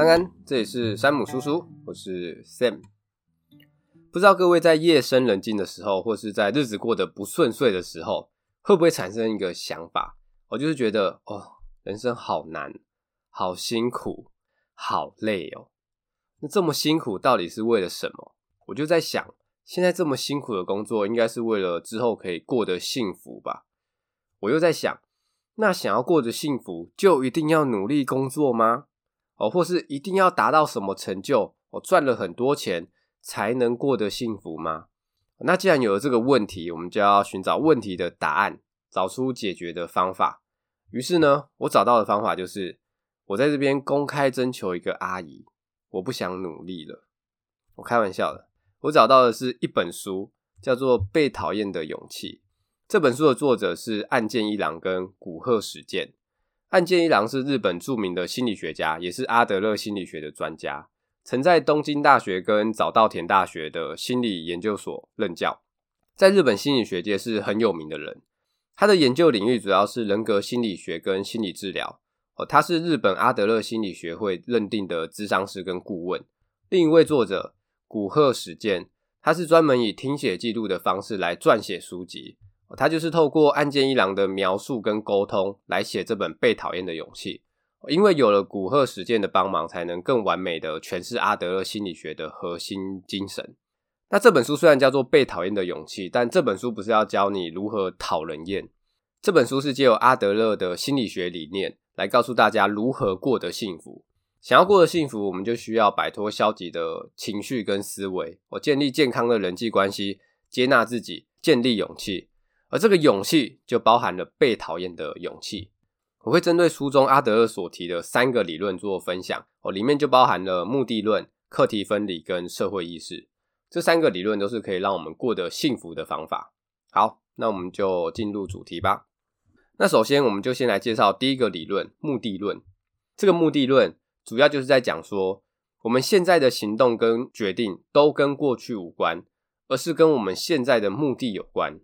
安安，这里是山姆叔叔，我是 Sam。不知道各位在夜深人静的时候，或是在日子过得不顺遂的时候，会不会产生一个想法？我就是觉得，哦，人生好难，好辛苦，好累哦。那这么辛苦到底是为了什么？我就在想，现在这么辛苦的工作，应该是为了之后可以过得幸福吧？我又在想，那想要过得幸福，就一定要努力工作吗？哦，或是一定要达到什么成就？我赚了很多钱。才能过得幸福吗？那既然有了这个问题，我们就要寻找问题的答案，找出解决的方法。于是呢，我找到的方法就是，我在这边公开征求一个阿姨，我不想努力了。我开玩笑的，我找到的是一本书，叫做《被讨厌的勇气》。这本书的作者是岸见一郎跟古贺史健。岸见一郎是日本著名的心理学家，也是阿德勒心理学的专家。曾在东京大学跟早稻田大学的心理研究所任教，在日本心理学界是很有名的人。他的研究领域主要是人格心理学跟心理治疗。哦，他是日本阿德勒心理学会认定的咨商师跟顾问。另一位作者古贺史健，他是专门以听写记录的方式来撰写书籍。他就是透过岸见一郎的描述跟沟通来写这本《被讨厌的勇气》。因为有了古贺实践的帮忙，才能更完美的诠释阿德勒心理学的核心精神。那这本书虽然叫做《被讨厌的勇气》，但这本书不是要教你如何讨人厌。这本书是借由阿德勒的心理学理念来告诉大家如何过得幸福。想要过得幸福，我们就需要摆脱消极的情绪跟思维，我建立健康的人际关系，接纳自己，建立勇气。而这个勇气就包含了被讨厌的勇气。我会针对书中阿德勒所提的三个理论做分享，哦，里面就包含了目的论、课题分离跟社会意识，这三个理论都是可以让我们过得幸福的方法。好，那我们就进入主题吧。那首先，我们就先来介绍第一个理论——目的论。这个目的论主要就是在讲说，我们现在的行动跟决定都跟过去无关，而是跟我们现在的目的有关。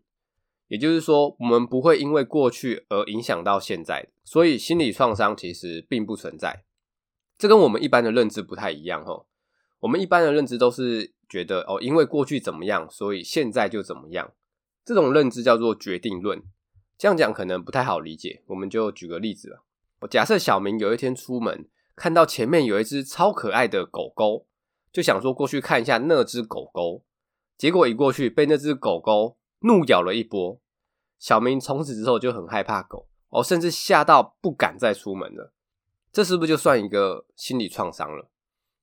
也就是说，我们不会因为过去而影响到现在，所以心理创伤其实并不存在。这跟我们一般的认知不太一样哦。我们一般的认知都是觉得哦，因为过去怎么样，所以现在就怎么样。这种认知叫做决定论。这样讲可能不太好理解，我们就举个例子了。我假设小明有一天出门，看到前面有一只超可爱的狗狗，就想说过去看一下那只狗狗，结果一过去被那只狗狗怒咬了一波，小明从此之后就很害怕狗哦，甚至吓到不敢再出门了。这是不是就算一个心理创伤了？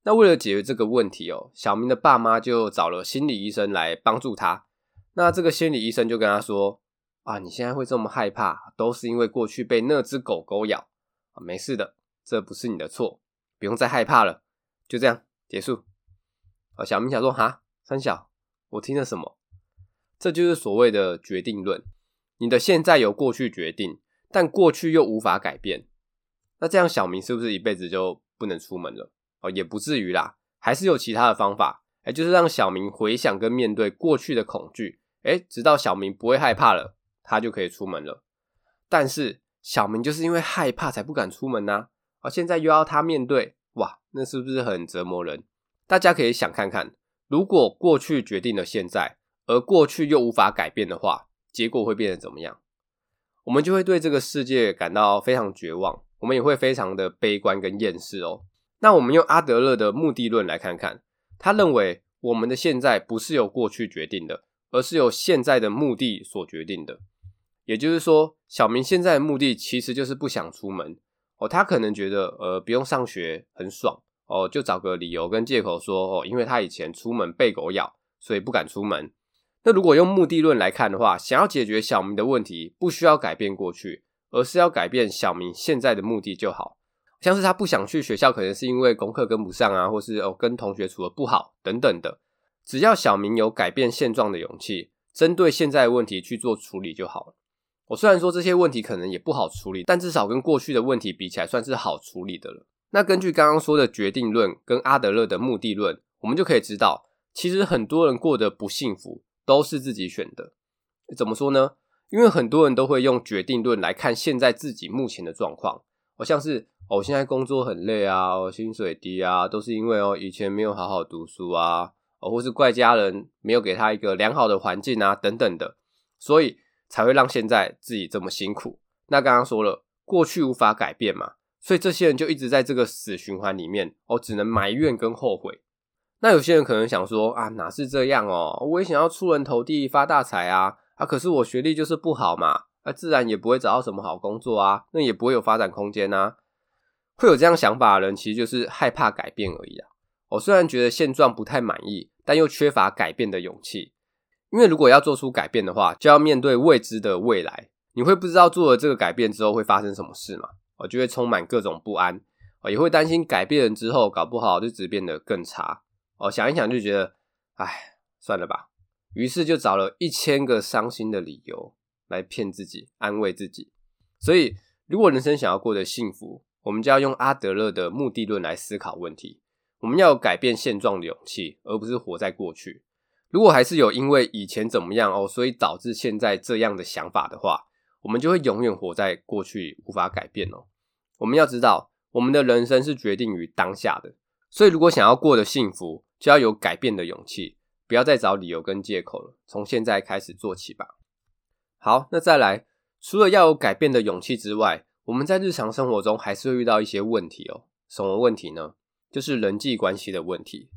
那为了解决这个问题哦，小明的爸妈就找了心理医生来帮助他。那这个心理医生就跟他说：“啊，你现在会这么害怕，都是因为过去被那只狗狗咬啊，没事的，这不是你的错，不用再害怕了。”就这样结束。啊，小明想说：“哈，三小，我听了什么？”这就是所谓的决定论。你的现在由过去决定，但过去又无法改变。那这样小明是不是一辈子就不能出门了？哦，也不至于啦，还是有其他的方法。哎，就是让小明回想跟面对过去的恐惧，哎，直到小明不会害怕了，他就可以出门了。但是小明就是因为害怕才不敢出门呐。而现在又要他面对，哇，那是不是很折磨人？大家可以想看看，如果过去决定了现在。而过去又无法改变的话，结果会变得怎么样？我们就会对这个世界感到非常绝望，我们也会非常的悲观跟厌世哦。那我们用阿德勒的目的论来看看，他认为我们的现在不是由过去决定的，而是由现在的目的所决定的。也就是说，小明现在的目的其实就是不想出门哦，他可能觉得呃不用上学很爽哦，就找个理由跟借口说哦，因为他以前出门被狗咬，所以不敢出门。那如果用目的论来看的话，想要解决小明的问题，不需要改变过去，而是要改变小明现在的目的就好。像是他不想去学校，可能是因为功课跟不上啊，或是哦跟同学处得不好等等的。只要小明有改变现状的勇气，针对现在的问题去做处理就好了。我虽然说这些问题可能也不好处理，但至少跟过去的问题比起来，算是好处理的了。那根据刚刚说的决定论跟阿德勒的目的论，我们就可以知道，其实很多人过得不幸福。都是自己选的，怎么说呢？因为很多人都会用决定论来看现在自己目前的状况，好像是哦，我现在工作很累啊，我薪水低啊，都是因为哦以前没有好好读书啊，哦或是怪家人没有给他一个良好的环境啊等等的，所以才会让现在自己这么辛苦。那刚刚说了，过去无法改变嘛，所以这些人就一直在这个死循环里面，哦只能埋怨跟后悔。那有些人可能想说啊，哪是这样哦，我也想要出人头地发大财啊，啊可是我学历就是不好嘛，那自然也不会找到什么好工作啊，那也不会有发展空间啊。会有这样想法的人，其实就是害怕改变而已啊。我虽然觉得现状不太满意，但又缺乏改变的勇气。因为如果要做出改变的话，就要面对未知的未来。你会不知道做了这个改变之后会发生什么事嘛？我就会充满各种不安，也会担心改变了之后搞不好日子变得更差。哦，想一想就觉得，唉，算了吧。于是就找了一千个伤心的理由来骗自己，安慰自己。所以，如果人生想要过得幸福，我们就要用阿德勒的目的论来思考问题。我们要有改变现状的勇气，而不是活在过去。如果还是有因为以前怎么样哦，所以导致现在这样的想法的话，我们就会永远活在过去，无法改变哦。我们要知道，我们的人生是决定于当下的。所以，如果想要过得幸福，就要有改变的勇气，不要再找理由跟借口了。从现在开始做起吧。好，那再来，除了要有改变的勇气之外，我们在日常生活中还是会遇到一些问题哦。什么问题呢？就是人际关系的问题。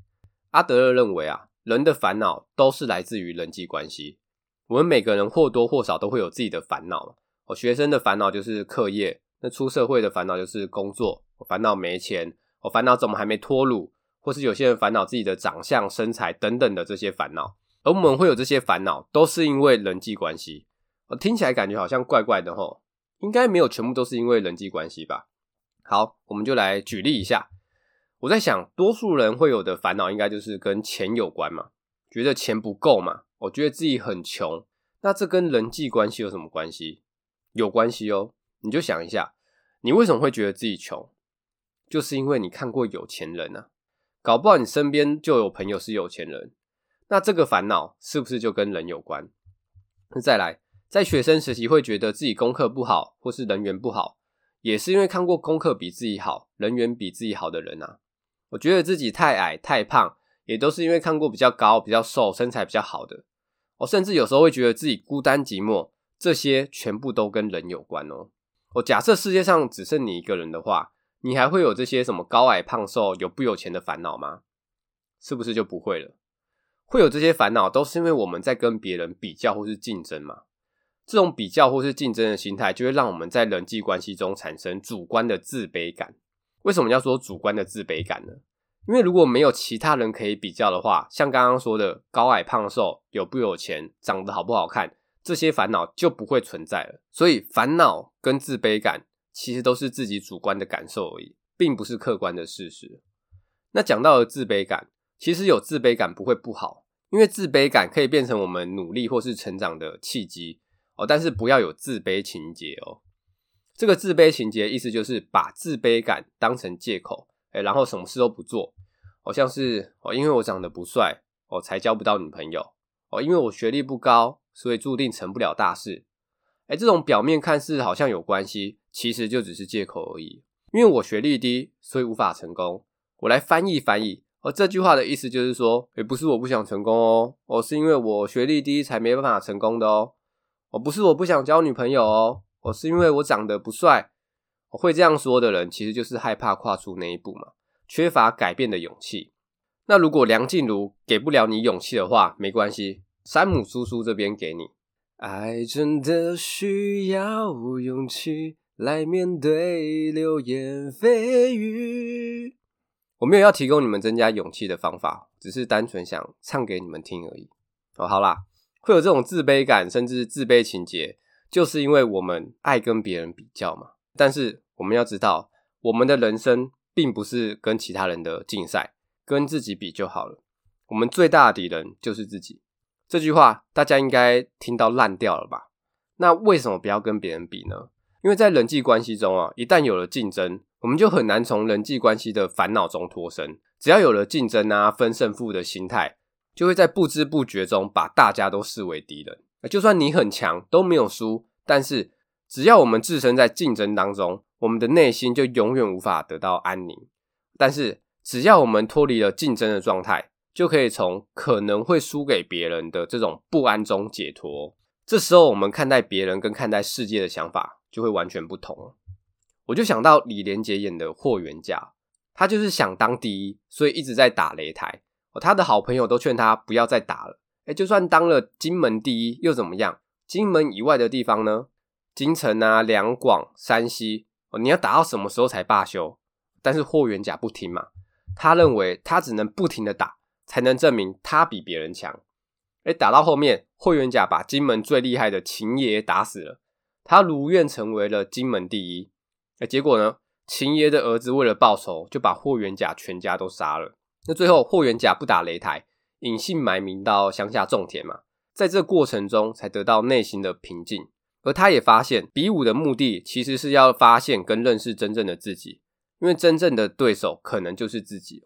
阿德勒认为啊，人的烦恼都是来自于人际关系。我们每个人或多或少都会有自己的烦恼。哦，学生的烦恼就是课业，那出社会的烦恼就是工作，烦恼没钱，烦恼怎么还没脱鲁，或是有些人烦恼自己的长相、身材等等的这些烦恼。而我们会有这些烦恼，都是因为人际关系。我听起来感觉好像怪怪的吼。应该没有全部都是因为人际关系吧？好，我们就来举例一下。我在想，多数人会有的烦恼，应该就是跟钱有关嘛，觉得钱不够嘛，我觉得自己很穷。那这跟人际关系有什么关系？有关系哦。你就想一下，你为什么会觉得自己穷？就是因为你看过有钱人啊，搞不好你身边就有朋友是有钱人。那这个烦恼是不是就跟人有关？那再来。在学生时期会觉得自己功课不好，或是人缘不好，也是因为看过功课比自己好、人缘比自己好的人啊。我觉得自己太矮、太胖，也都是因为看过比较高、比较瘦、身材比较好的。我甚至有时候会觉得自己孤单寂寞，这些全部都跟人有关哦。我假设世界上只剩你一个人的话，你还会有这些什么高矮胖瘦、有不有钱的烦恼吗？是不是就不会了？会有这些烦恼，都是因为我们在跟别人比较或是竞争嘛。这种比较或是竞争的心态，就会让我们在人际关系中产生主观的自卑感。为什么要说主观的自卑感呢？因为如果没有其他人可以比较的话，像刚刚说的高矮胖瘦、有不有钱、长得好不好看，这些烦恼就不会存在了。所以烦恼跟自卑感其实都是自己主观的感受而已，并不是客观的事实。那讲到了自卑感，其实有自卑感不会不好，因为自卑感可以变成我们努力或是成长的契机。哦，但是不要有自卑情结哦。这个自卑情结意思就是把自卑感当成借口，诶，然后什么事都不做。哦，像是哦，因为我长得不帅，哦，才交不到女朋友。哦，因为我学历不高，所以注定成不了大事。诶，这种表面看似好像有关系，其实就只是借口而已。因为我学历低，所以无法成功。我来翻译翻译。而，这句话的意思就是说，也，不是我不想成功哦，我，是因为我学历低才没办法成功的哦。我不是我不想交女朋友哦，我是因为我长得不帅。我会这样说的人，其实就是害怕跨出那一步嘛，缺乏改变的勇气。那如果梁静茹给不了你勇气的话，没关系，山姆叔叔这边给你。爱真的需要勇气来面对流言蜚语。我没有要提供你们增加勇气的方法，只是单纯想唱给你们听而已。哦，好啦。会有这种自卑感，甚至自卑情结，就是因为我们爱跟别人比较嘛。但是我们要知道，我们的人生并不是跟其他人的竞赛，跟自己比就好了。我们最大的敌人就是自己。这句话大家应该听到烂掉了吧？那为什么不要跟别人比呢？因为在人际关系中啊，一旦有了竞争，我们就很难从人际关系的烦恼中脱身。只要有了竞争啊，分胜负的心态。就会在不知不觉中把大家都视为敌人。就算你很强都没有输，但是只要我们置身在竞争当中，我们的内心就永远无法得到安宁。但是，只要我们脱离了竞争的状态，就可以从可能会输给别人的这种不安中解脱。这时候，我们看待别人跟看待世界的想法就会完全不同。我就想到李连杰演的霍元甲，他就是想当第一，所以一直在打擂台。他的好朋友都劝他不要再打了。诶，就算当了金门第一又怎么样？金门以外的地方呢？京城啊、两广、山西，你要打到什么时候才罢休？但是霍元甲不听嘛，他认为他只能不停的打，才能证明他比别人强。诶，打到后面，霍元甲把金门最厉害的秦爷打死了，他如愿成为了金门第一。诶，结果呢？秦爷的儿子为了报仇，就把霍元甲全家都杀了。那最后，霍元甲不打擂台，隐姓埋名到乡下种田嘛，在这过程中才得到内心的平静。而他也发现，比武的目的其实是要发现跟认识真正的自己，因为真正的对手可能就是自己。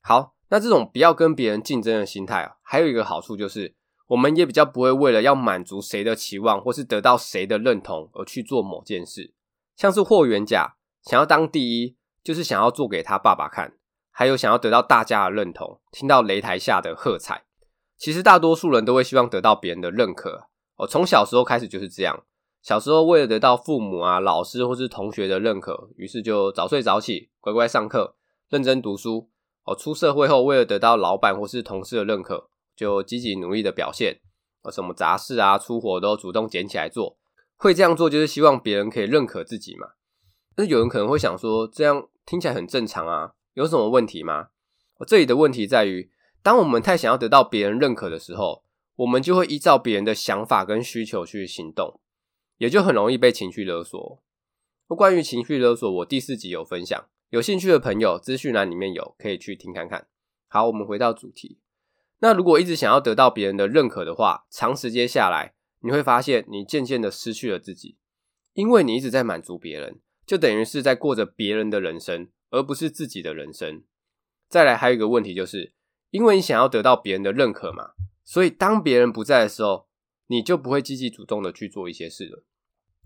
好，那这种不要跟别人竞争的心态啊，还有一个好处就是，我们也比较不会为了要满足谁的期望，或是得到谁的认同而去做某件事。像是霍元甲想要当第一，就是想要做给他爸爸看。还有想要得到大家的认同，听到擂台下的喝彩。其实大多数人都会希望得到别人的认可。哦，从小时候开始就是这样。小时候为了得到父母啊、老师或是同学的认可，于是就早睡早起，乖乖上课，认真读书。哦，出社会后为了得到老板或是同事的认可，就积极努力的表现。哦，什么杂事啊、粗活都主动捡起来做。会这样做就是希望别人可以认可自己嘛。但是有人可能会想说，这样听起来很正常啊。有什么问题吗？这里的问题在于，当我们太想要得到别人认可的时候，我们就会依照别人的想法跟需求去行动，也就很容易被情绪勒索。关于情绪勒索，我第四集有分享，有兴趣的朋友资讯栏里面有，可以去听看看。好，我们回到主题。那如果一直想要得到别人的认可的话，长时间下来，你会发现你渐渐的失去了自己，因为你一直在满足别人，就等于是在过着别人的人生。而不是自己的人生。再来，还有一个问题，就是因为你想要得到别人的认可嘛，所以当别人不在的时候，你就不会积极主动的去做一些事了。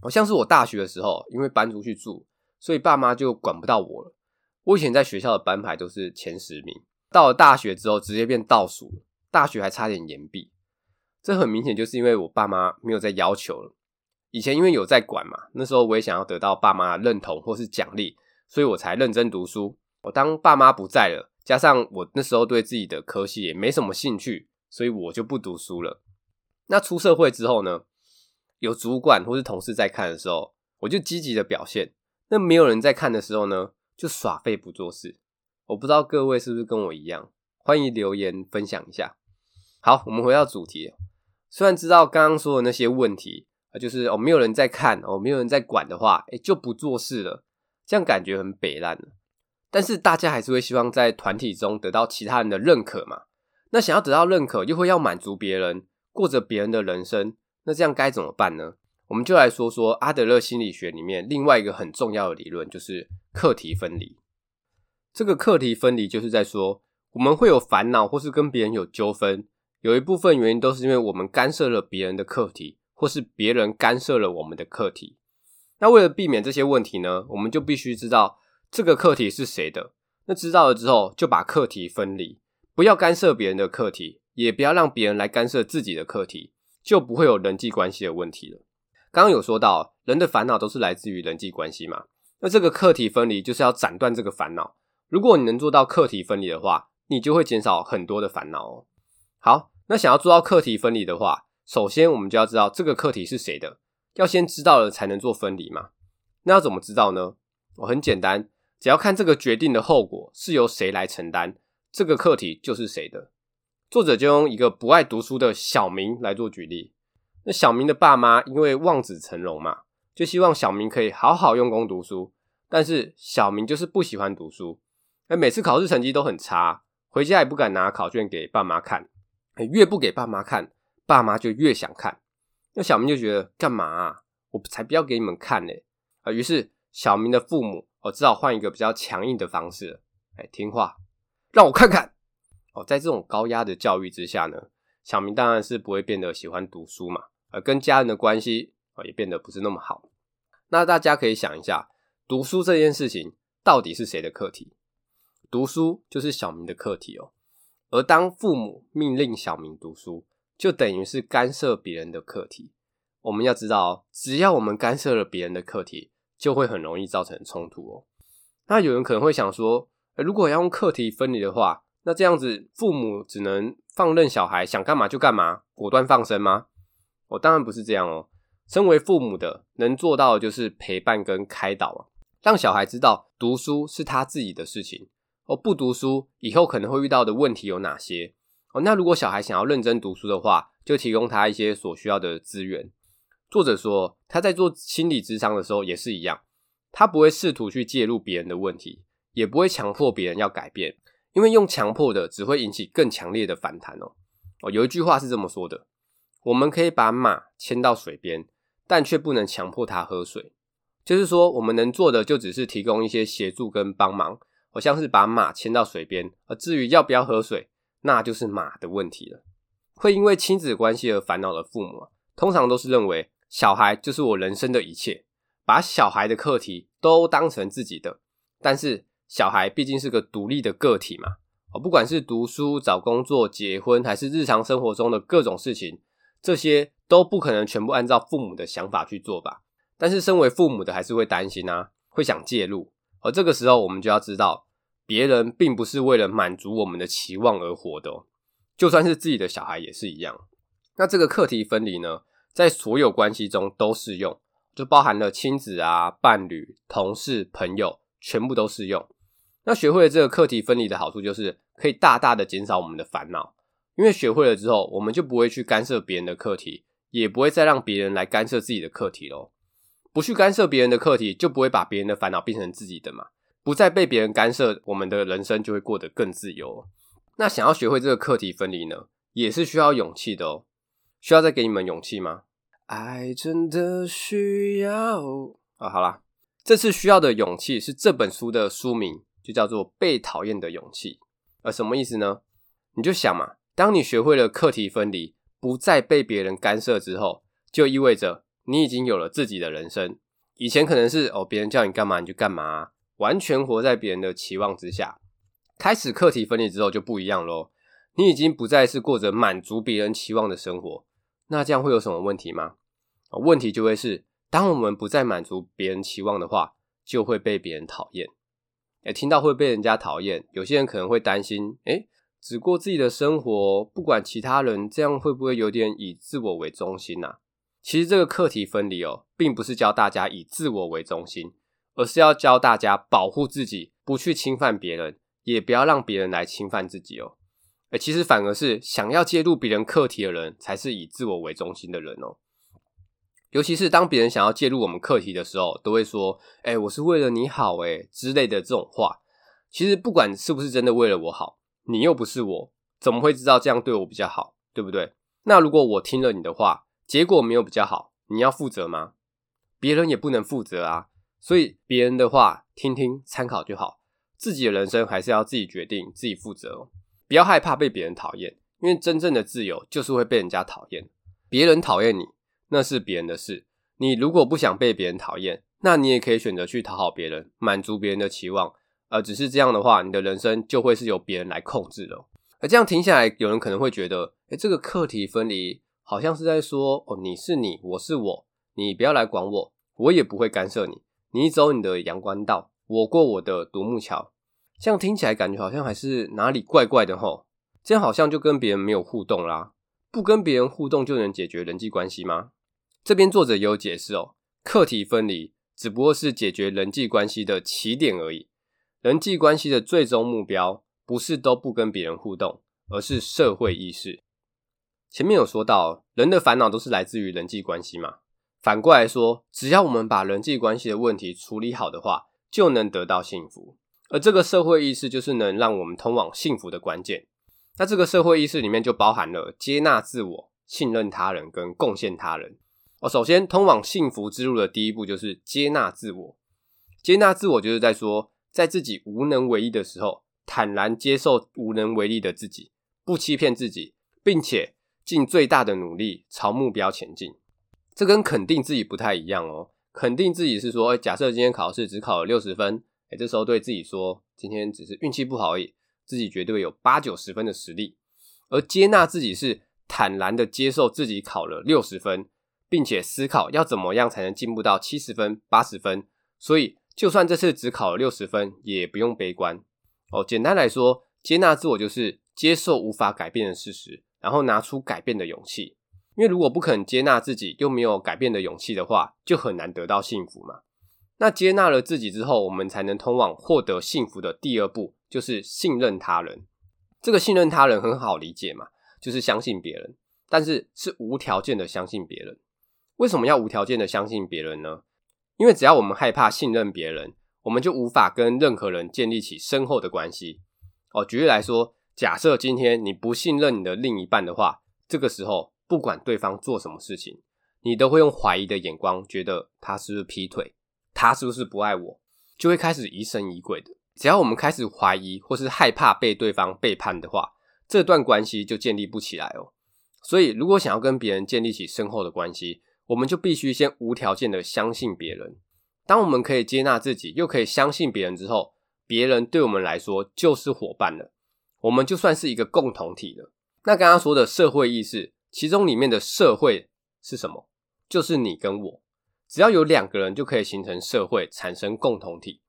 好像是我大学的时候，因为搬出去住，所以爸妈就管不到我了。我以前在学校的班排都是前十名，到了大学之后直接变倒数，大学还差点延毕。这很明显就是因为我爸妈没有再要求了。以前因为有在管嘛，那时候我也想要得到爸妈的认同或是奖励。所以我才认真读书。我当爸妈不在了，加上我那时候对自己的科系也没什么兴趣，所以我就不读书了。那出社会之后呢，有主管或是同事在看的时候，我就积极的表现。那没有人在看的时候呢，就耍废不做事。我不知道各位是不是跟我一样，欢迎留言分享一下。好，我们回到主题。虽然知道刚刚说的那些问题啊，就是哦，没有人在看，哦，没有人在管的话，诶，就不做事了。这样感觉很北烂，但是大家还是会希望在团体中得到其他人的认可嘛。那想要得到认可，又会要满足别人，过着别人的人生，那这样该怎么办呢？我们就来说说阿德勒心理学里面另外一个很重要的理论，就是课题分离。这个课题分离就是在说，我们会有烦恼或是跟别人有纠纷，有一部分原因都是因为我们干涉了别人的课题，或是别人干涉了我们的课题。那为了避免这些问题呢，我们就必须知道这个课题是谁的。那知道了之后，就把课题分离，不要干涉别人的课题，也不要让别人来干涉自己的课题，就不会有人际关系的问题了。刚有说到，人的烦恼都是来自于人际关系嘛。那这个课题分离就是要斩断这个烦恼。如果你能做到课题分离的话，你就会减少很多的烦恼哦。好，那想要做到课题分离的话，首先我们就要知道这个课题是谁的。要先知道了才能做分离嘛？那要怎么知道呢？我很简单，只要看这个决定的后果是由谁来承担，这个课题就是谁的。作者就用一个不爱读书的小明来做举例。那小明的爸妈因为望子成龙嘛，就希望小明可以好好用功读书。但是小明就是不喜欢读书，而每次考试成绩都很差，回家也不敢拿考卷给爸妈看。越不给爸妈看，爸妈就越想看。那小明就觉得干嘛啊？我才不要给你们看呢！啊，于是小明的父母哦，只好换一个比较强硬的方式，哎，听话，让我看看哦。在这种高压的教育之下呢，小明当然是不会变得喜欢读书嘛，而跟家人的关系啊也变得不是那么好。那大家可以想一下，读书这件事情到底是谁的课题？读书就是小明的课题哦。而当父母命令小明读书，就等于是干涉别人的课题。我们要知道，只要我们干涉了别人的课题，就会很容易造成冲突哦。那有人可能会想说，如果要用课题分离的话，那这样子父母只能放任小孩想干嘛就干嘛，果断放生吗？我当然不是这样哦。身为父母的，能做到的就是陪伴跟开导啊，让小孩知道读书是他自己的事情。哦，不读书以后可能会遇到的问题有哪些？哦，那如果小孩想要认真读书的话，就提供他一些所需要的资源。作者说，他在做心理咨商的时候也是一样，他不会试图去介入别人的问题，也不会强迫别人要改变，因为用强迫的只会引起更强烈的反弹哦。哦，有一句话是这么说的：我们可以把马牵到水边，但却不能强迫它喝水。就是说，我们能做的就只是提供一些协助跟帮忙。好像是把马牵到水边，而至于要不要喝水，那就是马的问题了。会因为亲子关系而烦恼的父母啊，通常都是认为小孩就是我人生的一切，把小孩的课题都当成自己的。但是小孩毕竟是个独立的个体嘛，哦，不管是读书、找工作、结婚，还是日常生活中的各种事情，这些都不可能全部按照父母的想法去做吧。但是身为父母的还是会担心啊，会想介入。而这个时候，我们就要知道，别人并不是为了满足我们的期望而活的，就算是自己的小孩也是一样。那这个课题分离呢，在所有关系中都适用，就包含了亲子啊、伴侣、同事、朋友，全部都适用。那学会了这个课题分离的好处，就是可以大大的减少我们的烦恼，因为学会了之后，我们就不会去干涉别人的课题，也不会再让别人来干涉自己的课题喽。不去干涉别人的课题，就不会把别人的烦恼变成自己的嘛。不再被别人干涉，我们的人生就会过得更自由。那想要学会这个课题分离呢，也是需要勇气的哦。需要再给你们勇气吗？爱真的需要啊？好啦，这次需要的勇气是这本书的书名，就叫做《被讨厌的勇气》。呃，什么意思呢？你就想嘛，当你学会了课题分离，不再被别人干涉之后，就意味着。你已经有了自己的人生，以前可能是哦，别人叫你干嘛你就干嘛，完全活在别人的期望之下。开始课题分离之后就不一样喽，你已经不再是过着满足别人期望的生活。那这样会有什么问题吗？问题就会是，当我们不再满足别人期望的话，就会被别人讨厌。诶，听到会被人家讨厌，有些人可能会担心，诶，只过自己的生活，不管其他人，这样会不会有点以自我为中心啊？其实这个课题分离哦，并不是教大家以自我为中心，而是要教大家保护自己，不去侵犯别人，也不要让别人来侵犯自己哦。诶，其实反而是想要介入别人课题的人，才是以自我为中心的人哦。尤其是当别人想要介入我们课题的时候，都会说：“诶，我是为了你好，诶之类的这种话。”其实不管是不是真的为了我好，你又不是我，怎么会知道这样对我比较好，对不对？那如果我听了你的话，结果没有比较好，你要负责吗？别人也不能负责啊，所以别人的话听听参考就好，自己的人生还是要自己决定，自己负责哦。不要害怕被别人讨厌，因为真正的自由就是会被人家讨厌。别人讨厌你，那是别人的事。你如果不想被别人讨厌，那你也可以选择去讨好别人，满足别人的期望。而只是这样的话，你的人生就会是由别人来控制了。而这样听下来，有人可能会觉得，诶，这个课题分离。好像是在说哦，你是你，我是我，你不要来管我，我也不会干涉你。你走你的阳关道，我过我的独木桥。这样听起来感觉好像还是哪里怪怪的吼。这样好像就跟别人没有互动啦，不跟别人互动就能解决人际关系吗？这边作者也有解释哦，课题分离只不过是解决人际关系的起点而已。人际关系的最终目标不是都不跟别人互动，而是社会意识。前面有说到，人的烦恼都是来自于人际关系嘛。反过来说，只要我们把人际关系的问题处理好的话，就能得到幸福。而这个社会意识就是能让我们通往幸福的关键。那这个社会意识里面就包含了接纳自我、信任他人跟贡献他人。哦，首先通往幸福之路的第一步就是接纳自我。接纳自我就是在说，在自己无能为力的时候，坦然接受无能为力的自己，不欺骗自己，并且。尽最大的努力朝目标前进，这跟肯定自己不太一样哦。肯定自己是说，假设今天考试只考了六十分，哎、这时候对自己说，今天只是运气不好而已，自己绝对有八九十分的实力。而接纳自己是坦然的接受自己考了六十分，并且思考要怎么样才能进步到七十分、八十分。所以，就算这次只考了六十分，也不用悲观。哦，简单来说，接纳自我就是接受无法改变的事实，然后拿出改变的勇气。因为如果不肯接纳自己，又没有改变的勇气的话，就很难得到幸福嘛。那接纳了自己之后，我们才能通往获得幸福的第二步，就是信任他人。这个信任他人很好理解嘛，就是相信别人，但是是无条件的相信别人。为什么要无条件的相信别人呢？因为只要我们害怕信任别人，我们就无法跟任何人建立起深厚的关系。哦，举例来说，假设今天你不信任你的另一半的话，这个时候不管对方做什么事情，你都会用怀疑的眼光，觉得他是不是劈腿，他是不是不爱我，就会开始疑神疑鬼的。只要我们开始怀疑或是害怕被对方背叛的话，这段关系就建立不起来哦。所以，如果想要跟别人建立起深厚的关系，我们就必须先无条件的相信别人。当我们可以接纳自己，又可以相信别人之后，别人对我们来说就是伙伴了。我们就算是一个共同体了。那刚刚说的社会意识，其中里面的社会是什么？就是你跟我，只要有两个人就可以形成社会，产生共同体。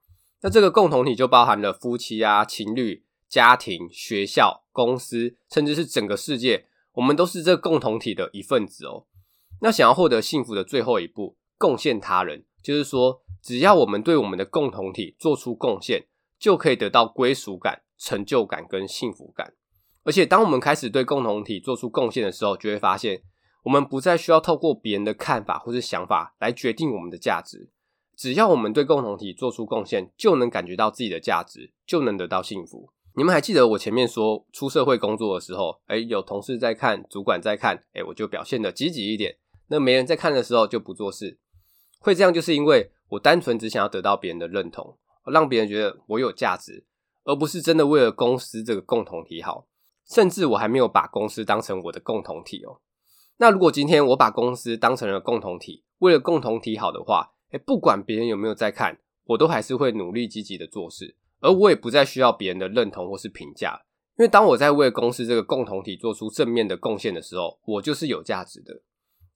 那这个共同体就包含了夫妻啊、情侣、家庭、学校、公司，甚至是整个世界，我们都是这共同体的一份子哦。那想要获得幸福的最后一步，贡献他人，就是说，只要我们对我们的共同体做出贡献，就可以得到归属感、成就感跟幸福感。而且，当我们开始对共同体做出贡献的时候，就会发现，我们不再需要透过别人的看法或是想法来决定我们的价值。只要我们对共同体做出贡献，就能感觉到自己的价值，就能得到幸福。你们还记得我前面说出社会工作的时候，诶，有同事在看，主管在看，诶，我就表现得积极一点。那没人在看的时候就不做事，会这样就是因为我单纯只想要得到别人的认同，让别人觉得我有价值，而不是真的为了公司这个共同体好。甚至我还没有把公司当成我的共同体哦。那如果今天我把公司当成了共同体，为了共同体好的话，诶，不管别人有没有在看，我都还是会努力积极的做事，而我也不再需要别人的认同或是评价，因为当我在为公司这个共同体做出正面的贡献的时候，我就是有价值的。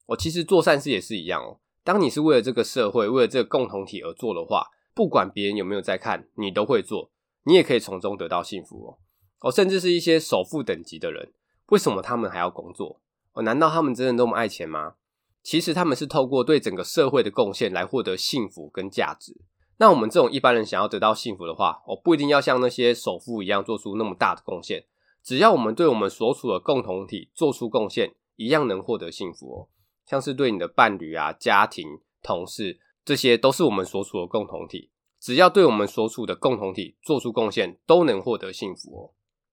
我其实做善事也是一样哦，当你是为了这个社会、为了这个共同体而做的话，不管别人有没有在看，你都会做，你也可以从中得到幸福哦。哦，甚至是一些首富等级的人，为什么他们还要工作？哦，难道他们真的那么爱钱吗？其实他们是透过对整个社会的贡献来获得幸福跟价值。那我们这种一般人想要得到幸福的话，哦，不一定要像那些首富一样做出那么大的贡献。只要我们对我们所处的共同体做出贡献，一样能获得幸福哦。像是对你的伴侣啊、家庭、同事，这些都是我们所处的共同体。只要对我们所处的共同体做出贡献，都能获得幸福哦。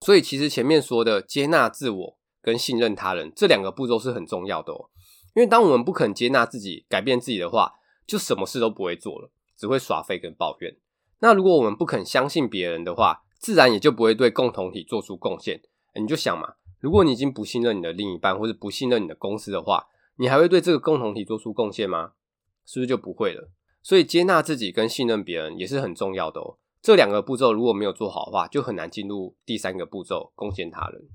所以其实前面说的接纳自我跟信任他人这两个步骤是很重要的哦。因为当我们不肯接纳自己、改变自己的话，就什么事都不会做了，只会耍废跟抱怨。那如果我们不肯相信别人的话，自然也就不会对共同体做出贡献。你就想嘛，如果你已经不信任你的另一半，或者不信任你的公司的话，你还会对这个共同体做出贡献吗？是不是就不会了？所以接纳自己跟信任别人也是很重要的哦。这两个步骤如果没有做好的话，就很难进入第三个步骤，贡献他人。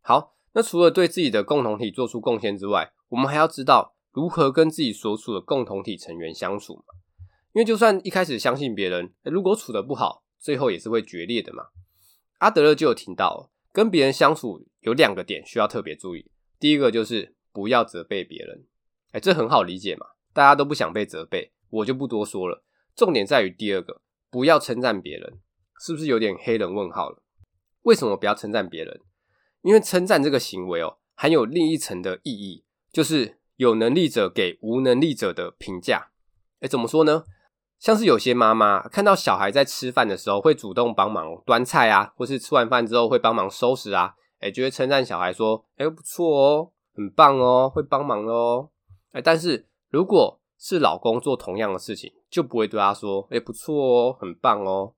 好，那除了对自己的共同体做出贡献之外，我们还要知道如何跟自己所处的共同体成员相处嘛，因为就算一开始相信别人，如果处得不好，最后也是会决裂的嘛。阿德勒就有提到，跟别人相处有两个点需要特别注意。第一个就是不要责备别人，哎，这很好理解嘛，大家都不想被责备，我就不多说了。重点在于第二个，不要称赞别人，是不是有点黑人问号了？为什么不要称赞别人？因为称赞这个行为哦，含有另一层的意义。就是有能力者给无能力者的评价，诶，怎么说呢？像是有些妈妈看到小孩在吃饭的时候，会主动帮忙端菜啊，或是吃完饭之后会帮忙收拾啊，诶，就会称赞小孩说：“诶，不错哦，很棒哦，会帮忙哦。”诶，但是如果是老公做同样的事情，就不会对他说：“诶，不错哦，很棒哦。”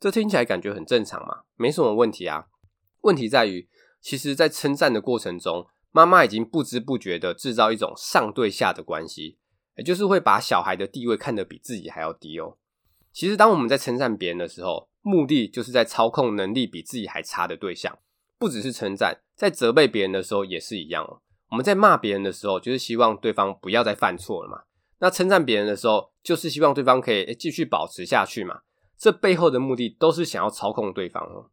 这听起来感觉很正常嘛，没什么问题啊。问题在于，其实在称赞的过程中，妈妈已经不知不觉的制造一种上对下的关系，也就是会把小孩的地位看得比自己还要低哦。其实，当我们在称赞别人的时候，目的就是在操控能力比自己还差的对象。不只是称赞，在责备别人的时候也是一样哦。我们在骂别人的时候，就是希望对方不要再犯错了嘛。那称赞别人的时候，就是希望对方可以继续保持下去嘛。这背后的目的都是想要操控对方哦。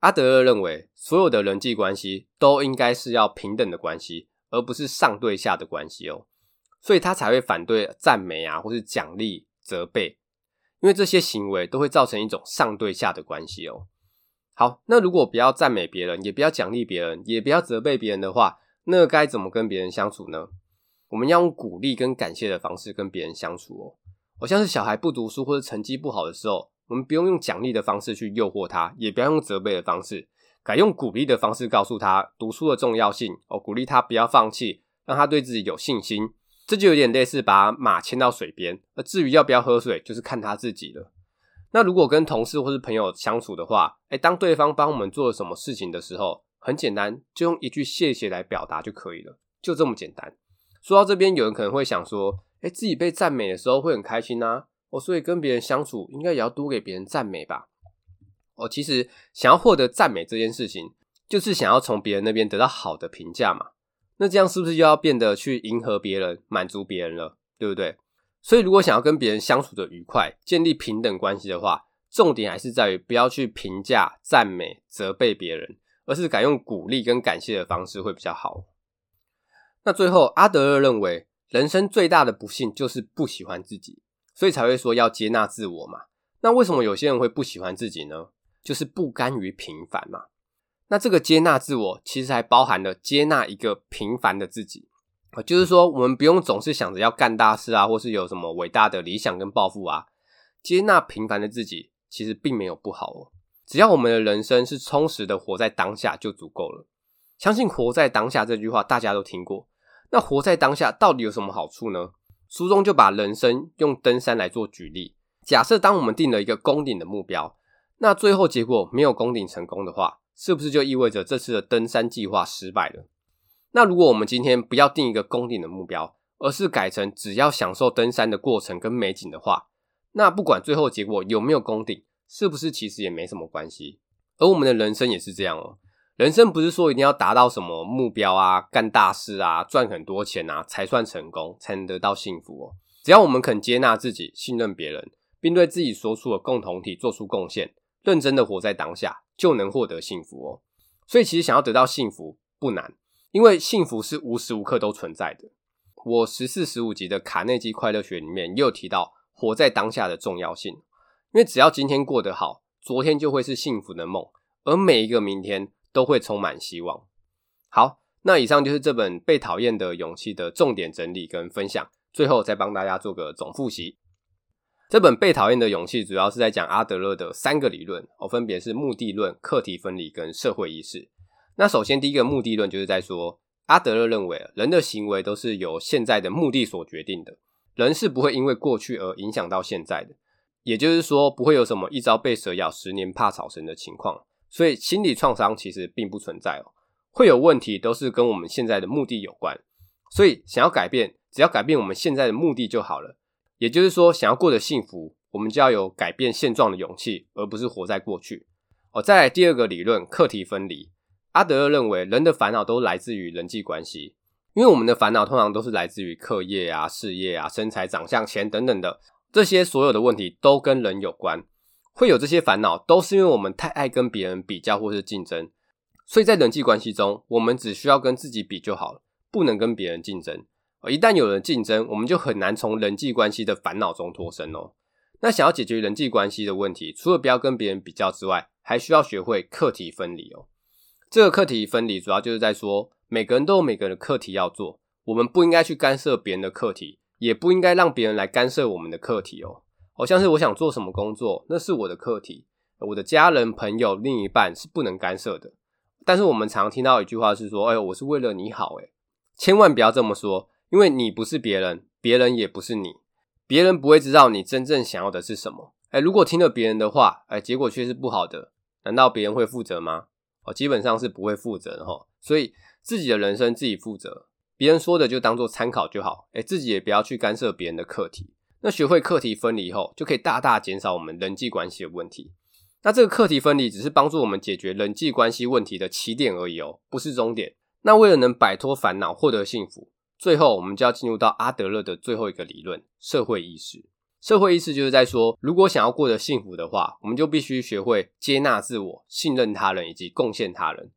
阿德勒认为，所有的人际关系都应该是要平等的关系，而不是上对下的关系哦。所以他才会反对赞美啊，或是奖励、责备。因为这些行为都会造成一种上对下的关系哦。好，那如果不要赞美别人，也不要奖励别人，也不要责备别人的话，那该怎么跟别人相处呢？我们要用鼓励跟感谢的方式跟别人相处哦。好像是小孩不读书或者成绩不好的时候，我们不用用奖励的方式去诱惑他，也不要用责备的方式，改用鼓励的方式告诉他读书的重要性哦，鼓励他不要放弃，让他对自己有信心。这就有点类似把马牵到水边，而至于要不要喝水，就是看他自己了。那如果跟同事或是朋友相处的话，诶，当对方帮我们做了什么事情的时候，很简单，就用一句谢谢来表达就可以了，就这么简单。说到这边，有人可能会想说，诶，自己被赞美的时候会很开心啊，哦，所以跟别人相处应该也要多给别人赞美吧？哦，其实想要获得赞美这件事情，就是想要从别人那边得到好的评价嘛。那这样是不是又要变得去迎合别人、满足别人了？对不对？所以如果想要跟别人相处的愉快、建立平等关系的话，重点还是在于不要去评价、赞美、责备别人，而是改用鼓励跟感谢的方式会比较好。那最后，阿德勒认为，人生最大的不幸就是不喜欢自己，所以才会说要接纳自我嘛。那为什么有些人会不喜欢自己呢？就是不甘于平凡嘛。那这个接纳自我，其实还包含了接纳一个平凡的自己，就是说，我们不用总是想着要干大事啊，或是有什么伟大的理想跟抱负啊。接纳平凡的自己，其实并没有不好哦。只要我们的人生是充实的，活在当下就足够了。相信“活在当下”这句话大家都听过。那活在当下到底有什么好处呢？书中就把人生用登山来做举例。假设当我们定了一个攻顶的目标，那最后结果没有攻顶成功的话，是不是就意味着这次的登山计划失败了？那如果我们今天不要定一个攻顶的目标，而是改成只要享受登山的过程跟美景的话，那不管最后结果有没有攻顶，是不是其实也没什么关系？而我们的人生也是这样哦。人生不是说一定要达到什么目标啊、干大事啊、赚很多钱啊才算成功，才能得到幸福哦。只要我们肯接纳自己、信任别人，并对自己所处的共同体做出贡献。认真的活在当下，就能获得幸福哦。所以其实想要得到幸福不难，因为幸福是无时无刻都存在的。我十四十五集的卡内基快乐学里面也有提到活在当下的重要性。因为只要今天过得好，昨天就会是幸福的梦，而每一个明天都会充满希望。好，那以上就是这本《被讨厌的勇气》的重点整理跟分享。最后再帮大家做个总复习。这本被讨厌的勇气主要是在讲阿德勒的三个理论，哦，分别是目的论、课题分离跟社会意识。那首先第一个目的论就是在说，阿德勒认为人的行为都是由现在的目的所决定的，人是不会因为过去而影响到现在的，也就是说不会有什么一朝被蛇咬，十年怕草绳的情况。所以心理创伤其实并不存在哦，会有问题都是跟我们现在的目的有关。所以想要改变，只要改变我们现在的目的就好了。也就是说，想要过得幸福，我们就要有改变现状的勇气，而不是活在过去。哦，再来第二个理论，课题分离。阿德勒认为，人的烦恼都来自于人际关系，因为我们的烦恼通常都是来自于课业啊、事业啊、身材、长相、钱等等的这些所有的问题都跟人有关。会有这些烦恼，都是因为我们太爱跟别人比较或是竞争。所以在人际关系中，我们只需要跟自己比就好了，不能跟别人竞争。一旦有人竞争，我们就很难从人际关系的烦恼中脱身哦。那想要解决人际关系的问题，除了不要跟别人比较之外，还需要学会课题分离哦。这个课题分离主要就是在说，每个人都有每个人的课题要做，我们不应该去干涉别人的课题，也不应该让别人来干涉我们的课题哦。好像是我想做什么工作，那是我的课题，我的家人、朋友、另一半是不能干涉的。但是我们常听到一句话是说：“哎呦，我是为了你好。”哎，千万不要这么说。因为你不是别人，别人也不是你，别人不会知道你真正想要的是什么。哎，如果听了别人的话，哎，结果却是不好的，难道别人会负责吗？基本上是不会负责的齁。所以自己的人生自己负责，别人说的就当做参考就好，诶，自己也不要去干涉别人的课题。那学会课题分离后，就可以大大减少我们人际关系的问题。那这个课题分离只是帮助我们解决人际关系问题的起点而已哦，不是终点。那为了能摆脱烦恼，获得幸福，最后我们就要进入到阿德勒的最后一个理论——社会意识。社会意识就是在说，如果想要过得幸福的话，我们就必须学会接纳自我、信任他人以及贡献他人。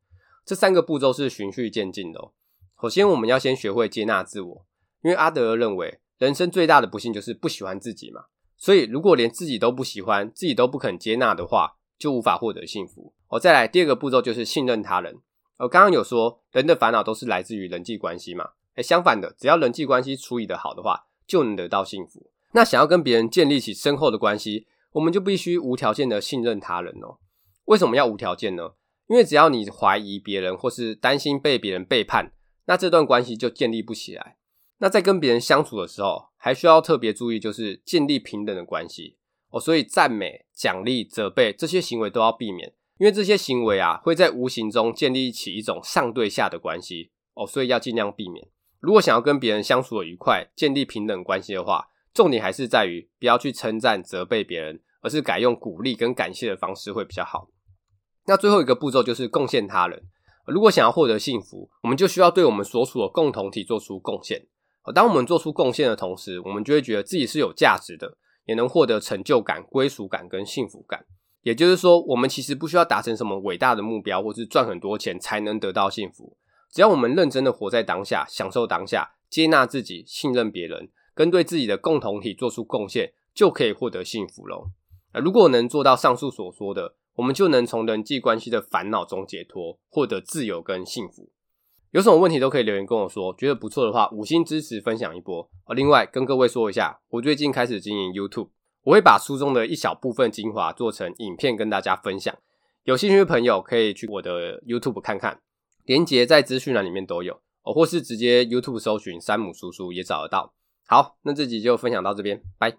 这三个步骤是循序渐进的哦。首先，我们要先学会接纳自我，因为阿德勒认为，人生最大的不幸就是不喜欢自己嘛。所以，如果连自己都不喜欢，自己都不肯接纳的话，就无法获得幸福。哦，再来，第二个步骤就是信任他人。我刚刚有说，人的烦恼都是来自于人际关系嘛。诶，相反的，只要人际关系处理得好的话，就能得到幸福。那想要跟别人建立起深厚的关系，我们就必须无条件的信任他人哦。为什么要无条件呢？因为只要你怀疑别人或是担心被别人背叛，那这段关系就建立不起来。那在跟别人相处的时候，还需要特别注意，就是建立平等的关系哦。所以赞美、奖励、责备这些行为都要避免，因为这些行为啊会在无形中建立起一种上对下的关系哦。所以要尽量避免。如果想要跟别人相处的愉快，建立平等关系的话，重点还是在于不要去称赞、责备别人，而是改用鼓励跟感谢的方式会比较好。那最后一个步骤就是贡献他人。如果想要获得幸福，我们就需要对我们所处的共同体做出贡献。当我们做出贡献的同时，我们就会觉得自己是有价值的，也能获得成就感、归属感跟幸福感。也就是说，我们其实不需要达成什么伟大的目标，或是赚很多钱才能得到幸福。只要我们认真的活在当下，享受当下，接纳自己，信任别人，跟对自己的共同体做出贡献，就可以获得幸福喽。啊如果能做到上述所说的，我们就能从人际关系的烦恼中解脱，获得自由跟幸福。有什么问题都可以留言跟我说，觉得不错的话，五星支持分享一波。另外跟各位说一下，我最近开始经营 YouTube，我会把书中的一小部分精华做成影片跟大家分享。有兴趣的朋友可以去我的 YouTube 看看，连结在资讯栏里面都有，哦或是直接 YouTube 搜寻山姆叔叔也找得到。好，那这集就分享到这边，拜。